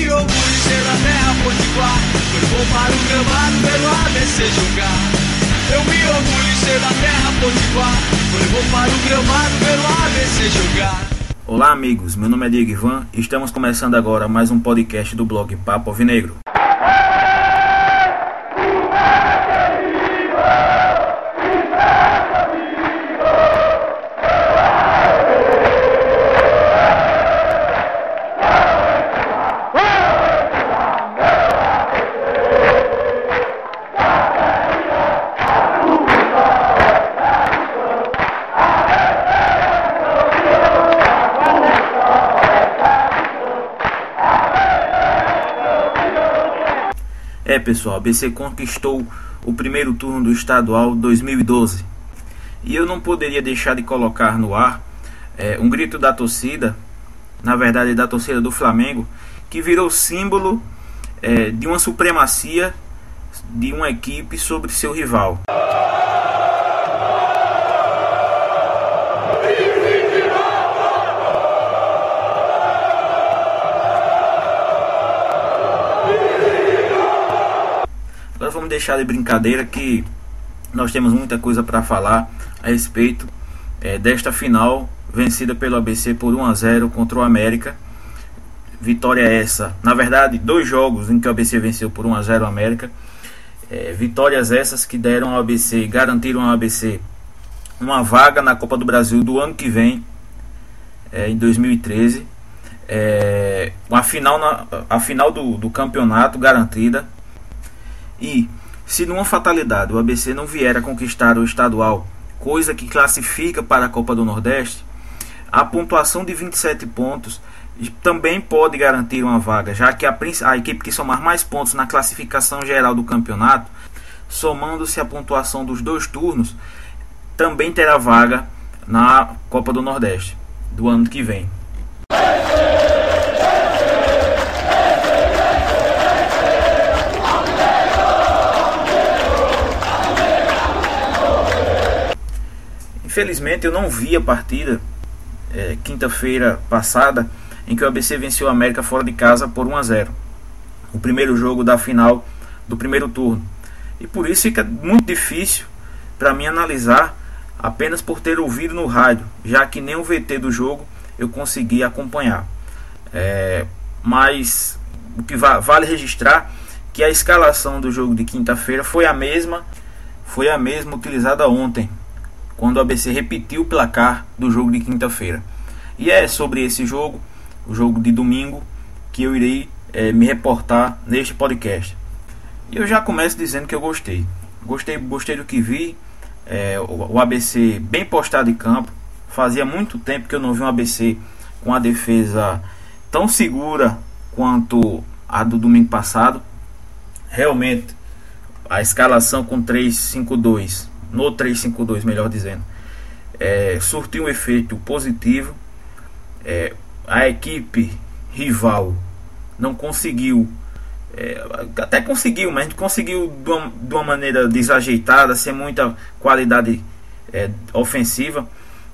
me orgulho ser da terra potiguar. Pois vou para o gramado pelo ABC jogar. Eu me orgulho ser da terra potiguar. Pois vou para o gramado pelo ABC jogar. Olá amigos, meu nome é Diego Ivan e estamos começando agora mais um podcast do blog Papo Alvinegro. É pessoal, a ABC conquistou o primeiro turno do estadual 2012 e eu não poderia deixar de colocar no ar é, um grito da torcida, na verdade da torcida do Flamengo, que virou símbolo é, de uma supremacia de uma equipe sobre seu rival. Vamos deixar de brincadeira que nós temos muita coisa para falar a respeito é, desta final vencida pelo ABC por 1 a 0 contra o América. Vitória essa, na verdade, dois jogos em que o ABC venceu por 1 a 0 o América. É, vitórias essas que deram ao ABC, garantiram ao ABC uma vaga na Copa do Brasil do ano que vem, é, em 2013. É, a final, na, a final do, do campeonato garantida e, se numa fatalidade o ABC não vier a conquistar o estadual, coisa que classifica para a Copa do Nordeste, a pontuação de 27 pontos também pode garantir uma vaga, já que a, a equipe que somar mais pontos na classificação geral do campeonato, somando-se a pontuação dos dois turnos, também terá vaga na Copa do Nordeste do ano que vem. Infelizmente eu não vi a partida é, quinta-feira passada em que o ABC venceu o América fora de casa por 1 a 0. O primeiro jogo da final do primeiro turno. E por isso fica muito difícil para mim analisar apenas por ter ouvido no rádio, já que nem o VT do jogo eu consegui acompanhar. É, mas o que va vale registrar que a escalação do jogo de quinta-feira foi a mesma, foi a mesma utilizada ontem quando o ABC repetiu o placar do jogo de quinta-feira. E é sobre esse jogo, o jogo de domingo, que eu irei é, me reportar neste podcast. E eu já começo dizendo que eu gostei. Gostei, gostei do que vi. É, o, o ABC bem postado em campo. Fazia muito tempo que eu não vi um ABC com a defesa tão segura quanto a do domingo passado. Realmente, a escalação com 3-5-2 no 352, melhor dizendo, é, surtiu um efeito positivo. É, a equipe rival não conseguiu, é, até conseguiu, mas conseguiu de uma, de uma, maneira desajeitada, sem muita qualidade é, ofensiva,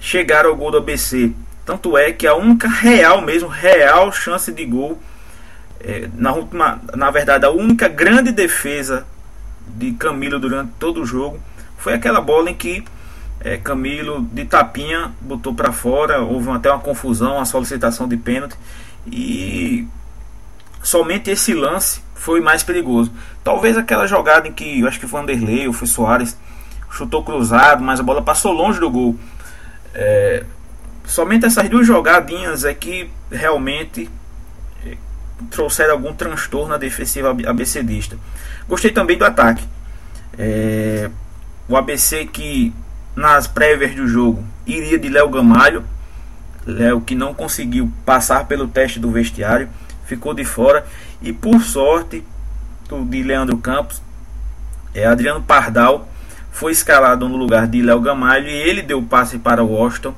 chegar ao gol do ABC. Tanto é que a única real mesmo, real chance de gol, é, na, última, na verdade, a única grande defesa de Camilo durante todo o jogo foi aquela bola em que é, Camilo de tapinha botou para fora, houve até uma confusão, uma solicitação de pênalti e somente esse lance foi mais perigoso. Talvez aquela jogada em que eu acho que foi Anderlei ou foi Soares chutou cruzado, mas a bola passou longe do gol. É, somente essas duas jogadinhas é que realmente é, trouxeram algum transtorno na defensiva abcdista. Gostei também do ataque. É, o ABC que nas prévias do jogo iria de Léo Gamalho, Léo que não conseguiu passar pelo teste do vestiário, ficou de fora e por sorte de Leandro Campos, é, Adriano Pardal foi escalado no lugar de Léo Gamalho e ele deu passe para o Washington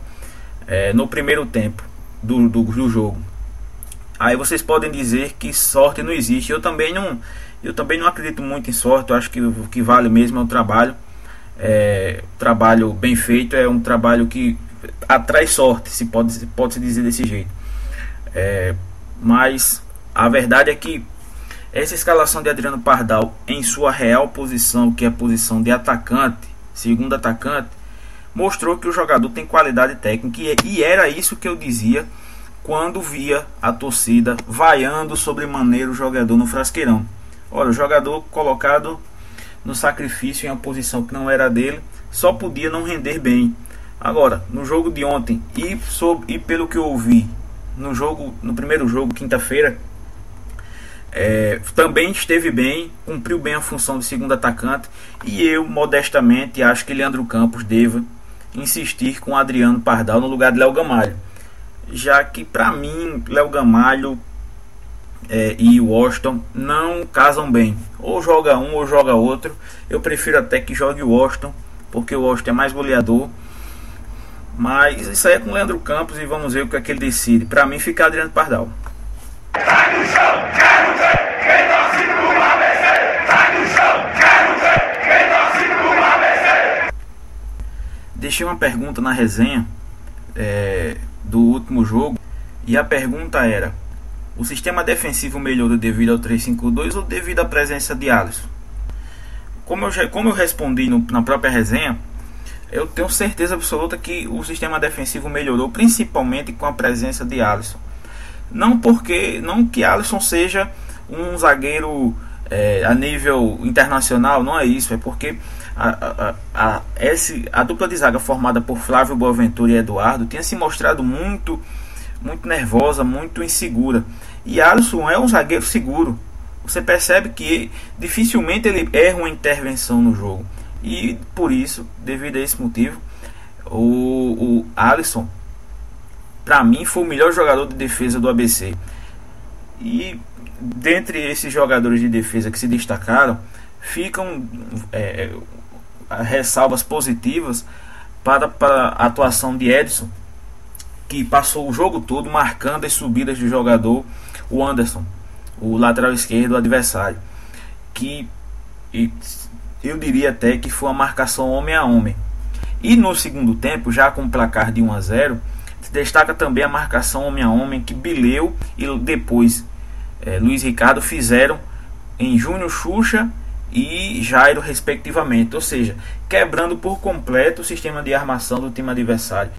é, no primeiro tempo do, do, do jogo. Aí vocês podem dizer que sorte não existe. Eu também não, eu também não acredito muito em sorte. Eu acho que o que vale mesmo é o trabalho é, trabalho bem feito é um trabalho que atrai sorte, se pode, pode se dizer desse jeito. É, mas a verdade é que essa escalação de Adriano Pardal em sua real posição, que é a posição de atacante, segundo atacante, mostrou que o jogador tem qualidade técnica e era isso que eu dizia quando via a torcida vaiando sobre maneira o jogador no frasqueirão. Olha, o jogador colocado no sacrifício em uma posição que não era dele, só podia não render bem. Agora, no jogo de ontem e, e pelo que eu ouvi no jogo, no primeiro jogo, quinta-feira, é, também esteve bem, cumpriu bem a função de segundo atacante e eu modestamente acho que Leandro Campos deva insistir com Adriano Pardal no lugar de Léo Gamalho, já que para mim Léo Gamalho é, e Washington não casam bem. Ou joga um ou joga outro. Eu prefiro até que jogue o Washington, porque o Washington é mais goleador. Mas isso aí é com o Leandro Campos e vamos ver o que é que ele decide. Para mim fica Adriano Pardal. Deixei uma pergunta na resenha é, do último jogo e a pergunta era: o sistema defensivo melhorou devido ao 352 ou devido à presença de Alisson? Como eu, como eu respondi no, na própria resenha, eu tenho certeza absoluta que o sistema defensivo melhorou, principalmente com a presença de Alisson. Não porque não que Alisson seja um zagueiro é, a nível internacional, não é isso, é porque a, a, a, esse, a dupla de zaga formada por Flávio Boaventura e Eduardo tinha se mostrado muito muito nervosa, muito insegura. E Alisson é um zagueiro seguro. Você percebe que dificilmente ele erra uma intervenção no jogo. E por isso, devido a esse motivo, o, o Alisson, para mim, foi o melhor jogador de defesa do ABC. E dentre esses jogadores de defesa que se destacaram, ficam é, ressalvas positivas para, para a atuação de Edson, que passou o jogo todo marcando as subidas do jogador, o Anderson, o lateral esquerdo do adversário, que eu diria até que foi uma marcação homem a homem. E no segundo tempo, já com o placar de 1 a 0, destaca também a marcação homem a homem que Bileu e depois é, Luiz Ricardo fizeram em Júnior Xuxa e Jairo, respectivamente, ou seja, quebrando por completo o sistema de armação do time adversário.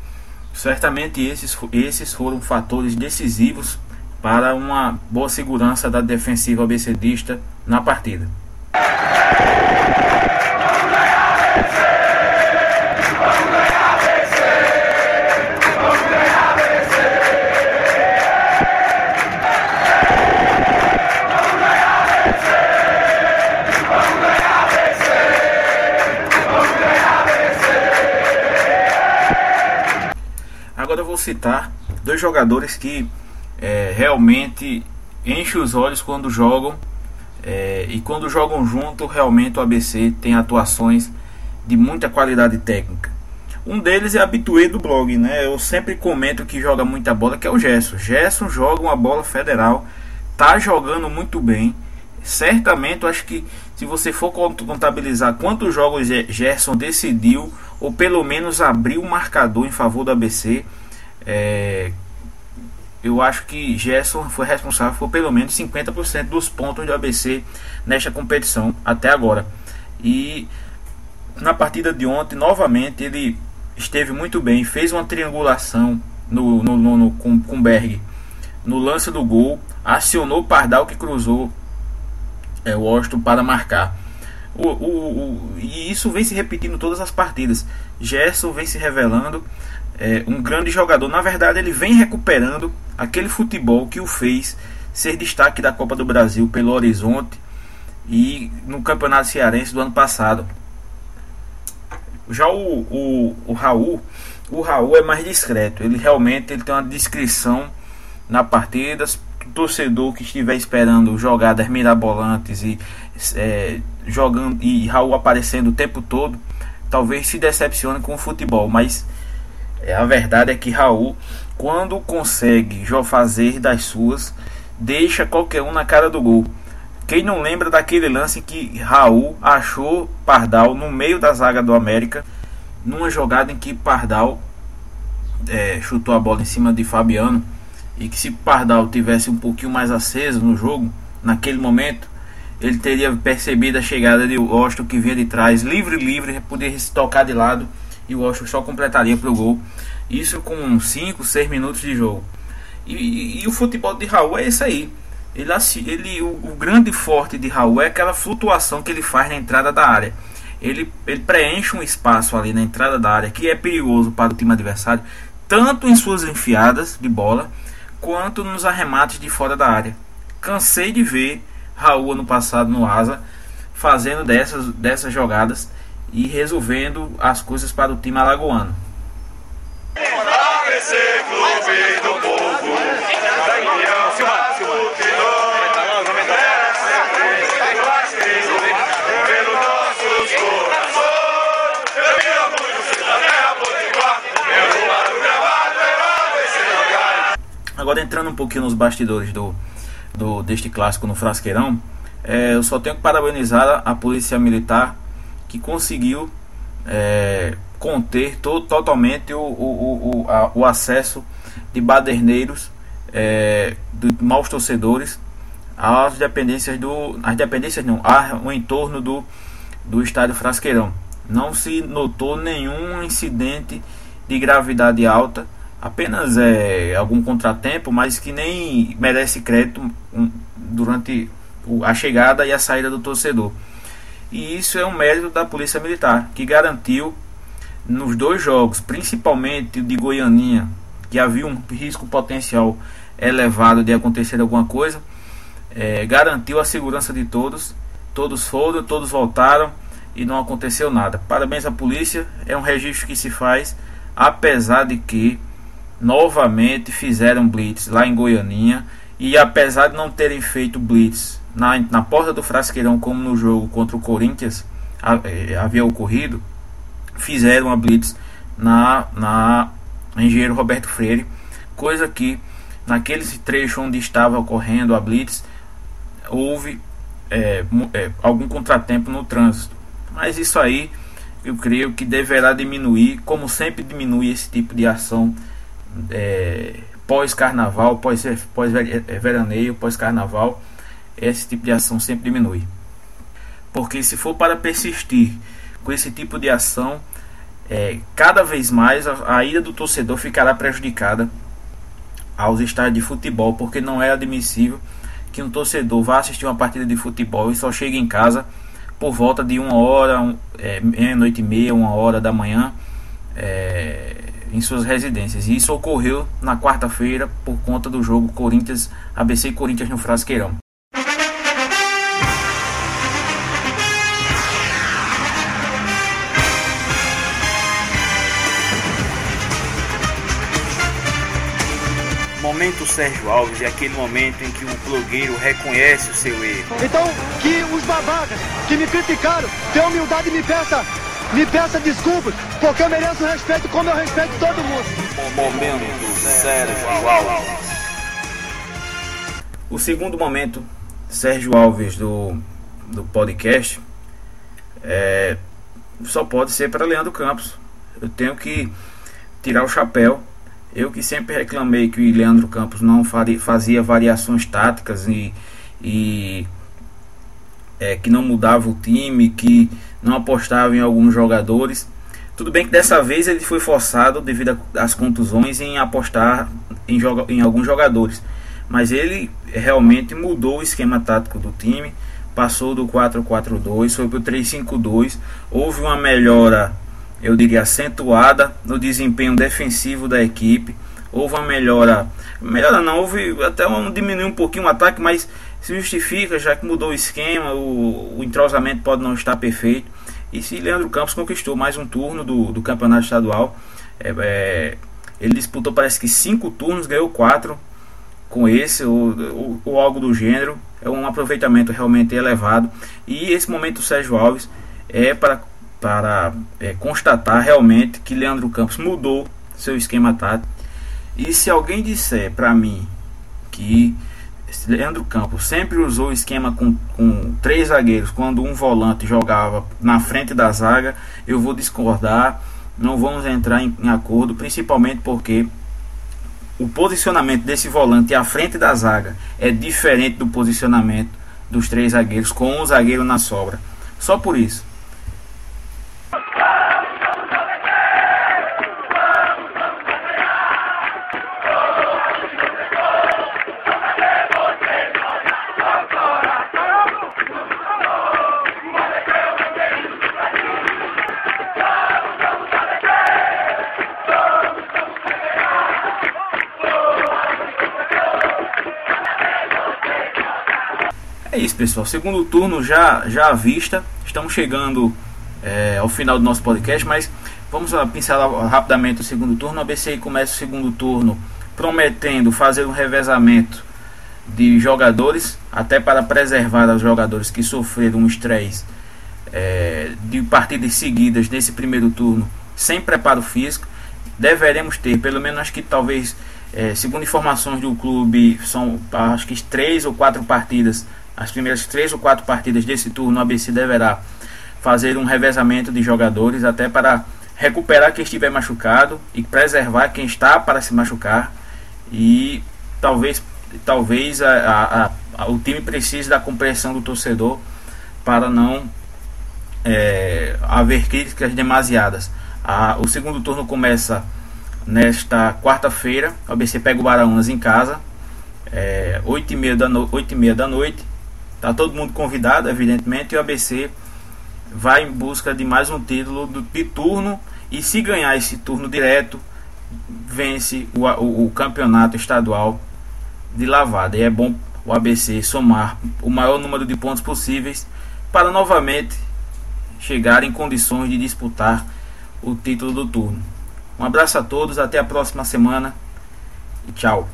Certamente esses, esses foram fatores decisivos para uma boa segurança da defensiva abecedista na partida. Citar dois jogadores que é, realmente enchem os olhos quando jogam é, e quando jogam junto, realmente o ABC tem atuações de muita qualidade técnica. Um deles é habituê do blog, né? Eu sempre comento que joga muita bola, que é o Gerson. Gerson joga uma bola federal, tá jogando muito bem. Certamente, eu acho que se você for contabilizar quantos jogos Gerson decidiu, ou pelo menos abriu o marcador em favor do ABC, é, eu acho que Gerson foi responsável por pelo menos 50% dos pontos do ABC nesta competição até agora. E na partida de ontem, novamente, ele esteve muito bem, fez uma triangulação no, no, no, no com, com Berg no lance do gol, acionou o Pardal que cruzou é, o Washington para marcar. O, o, o, e isso vem se repetindo em todas as partidas. Gerson vem se revelando é, um grande jogador. Na verdade, ele vem recuperando aquele futebol que o fez ser destaque da Copa do Brasil pelo Horizonte e no Campeonato Cearense do ano passado. Já o, o, o Raul, o Raul é mais discreto. Ele realmente ele tem uma descrição na partida. O torcedor que estiver esperando jogadas mirabolantes e é, jogando e Raul aparecendo o tempo todo, talvez se decepcione com o futebol, mas a verdade é que Raul, quando consegue fazer das suas, deixa qualquer um na cara do gol. Quem não lembra daquele lance que Raul achou Pardal no meio da zaga do América, numa jogada em que Pardal é, chutou a bola em cima de Fabiano e que se Pardal tivesse um pouquinho mais aceso no jogo, naquele momento, ele teria percebido a chegada de Washington que vinha de trás, livre, livre, poderia se tocar de lado e o Washington só completaria para o gol. Isso com 5, 6 minutos de jogo. E, e, e, o futebol de Raul é isso aí. Ele, ele, o, o, grande forte de Raul é aquela flutuação que ele faz na entrada da área. Ele, ele preenche um espaço ali na entrada da área que é perigoso para o time adversário, tanto em suas enfiadas de bola quanto nos arremates de fora da área. Cansei de ver Raul no passado no Asa fazendo dessas, dessas jogadas e resolvendo as coisas para o time alagoano. Agora entrando um pouquinho nos bastidores do, do deste clássico no Frasqueirão, é, eu só tenho que parabenizar a polícia militar que conseguiu é, conter to, totalmente o, o, o, a, o, acesso de baderneiros, é, de maus torcedores, às dependências do. As dependências não, ao entorno do, do estádio Frasqueirão. Não se notou nenhum incidente de gravidade alta, apenas é, algum contratempo, mas que nem merece crédito durante a chegada e a saída do torcedor. E isso é um mérito da Polícia Militar, que garantiu nos dois jogos, principalmente o de Goianinha, que havia um risco potencial elevado de acontecer alguma coisa, é, garantiu a segurança de todos. Todos foram, todos voltaram e não aconteceu nada. Parabéns à polícia, é um registro que se faz, apesar de que novamente fizeram blitz lá em Goianinha e apesar de não terem feito blitz na, na porta do Frasqueirão, como no jogo contra o Corinthians é, havia ocorrido, fizeram a blitz na, na Engenheiro Roberto Freire, coisa que naquele trecho onde estava ocorrendo a blitz houve é, é, algum contratempo no trânsito. Mas isso aí eu creio que deverá diminuir, como sempre diminui esse tipo de ação é, pós-carnaval, pós-veraneio, pós-carnaval esse tipo de ação sempre diminui. Porque se for para persistir com esse tipo de ação, é, cada vez mais a, a ida do torcedor ficará prejudicada aos estádios de futebol, porque não é admissível que um torcedor vá assistir uma partida de futebol e só chegue em casa por volta de uma hora, um, é, meia-noite e meia, uma hora da manhã, é, em suas residências. E isso ocorreu na quarta-feira por conta do jogo Corinthians ABC Corinthians no Frasqueirão. Momento Sérgio Alves é aquele momento em que o blogueiro reconhece o seu erro. Então, que os babacas que me criticaram tenham humildade e me peça, me peça desculpas, porque eu mereço respeito como eu respeito todo mundo. O momento Sérgio Alves. O segundo momento Sérgio Alves do, do podcast é, só pode ser para Leandro Campos. Eu tenho que tirar o chapéu eu que sempre reclamei que o Leandro Campos não fazia variações táticas e, e é, que não mudava o time, que não apostava em alguns jogadores. Tudo bem que dessa vez ele foi forçado, devido às contusões, em apostar em, joga em alguns jogadores. Mas ele realmente mudou o esquema tático do time, passou do 4-4-2, foi para o 3-5-2. Houve uma melhora eu diria, acentuada no desempenho defensivo da equipe. Houve uma melhora, melhora não, houve até um diminuir um pouquinho o ataque, mas se justifica, já que mudou o esquema, o, o entrosamento pode não estar perfeito. E se Leandro Campos conquistou mais um turno do, do campeonato estadual, é, é, ele disputou parece que cinco turnos, ganhou quatro com esse ou, ou, ou algo do gênero. É um aproveitamento realmente elevado. E esse momento o Sérgio Alves é para para é, constatar realmente que Leandro Campos mudou seu esquema tático. E se alguém disser para mim que Leandro Campos sempre usou o esquema com, com três zagueiros quando um volante jogava na frente da zaga, eu vou discordar. Não vamos entrar em, em acordo, principalmente porque o posicionamento desse volante à frente da zaga é diferente do posicionamento dos três zagueiros com um zagueiro na sobra. Só por isso. É isso, pessoal. Segundo turno já, já à vista. Estamos chegando é, ao final do nosso podcast, mas vamos pincelar rapidamente o segundo turno. A BCI começa o segundo turno prometendo fazer um revezamento de jogadores, até para preservar os jogadores que sofreram um estresse é, de partidas seguidas nesse primeiro turno sem preparo físico. Deveremos ter, pelo menos acho que talvez, é, segundo informações do clube, são acho que três ou quatro partidas as primeiras três ou quatro partidas desse turno, o ABC deverá fazer um revezamento de jogadores até para recuperar quem estiver machucado e preservar quem está para se machucar e talvez talvez a, a, a, o time precise da compreensão do torcedor para não é, haver críticas demasiadas. o segundo turno começa nesta quarta-feira. O ABC pega o Baraunas em casa, é, 8h30 da, no, 8 meia da noite. Tá todo mundo convidado, evidentemente, e o ABC vai em busca de mais um título do, de turno e se ganhar esse turno direto, vence o, o, o campeonato estadual de lavada. E é bom o ABC somar o maior número de pontos possíveis para novamente chegar em condições de disputar o título do turno. Um abraço a todos, até a próxima semana e tchau.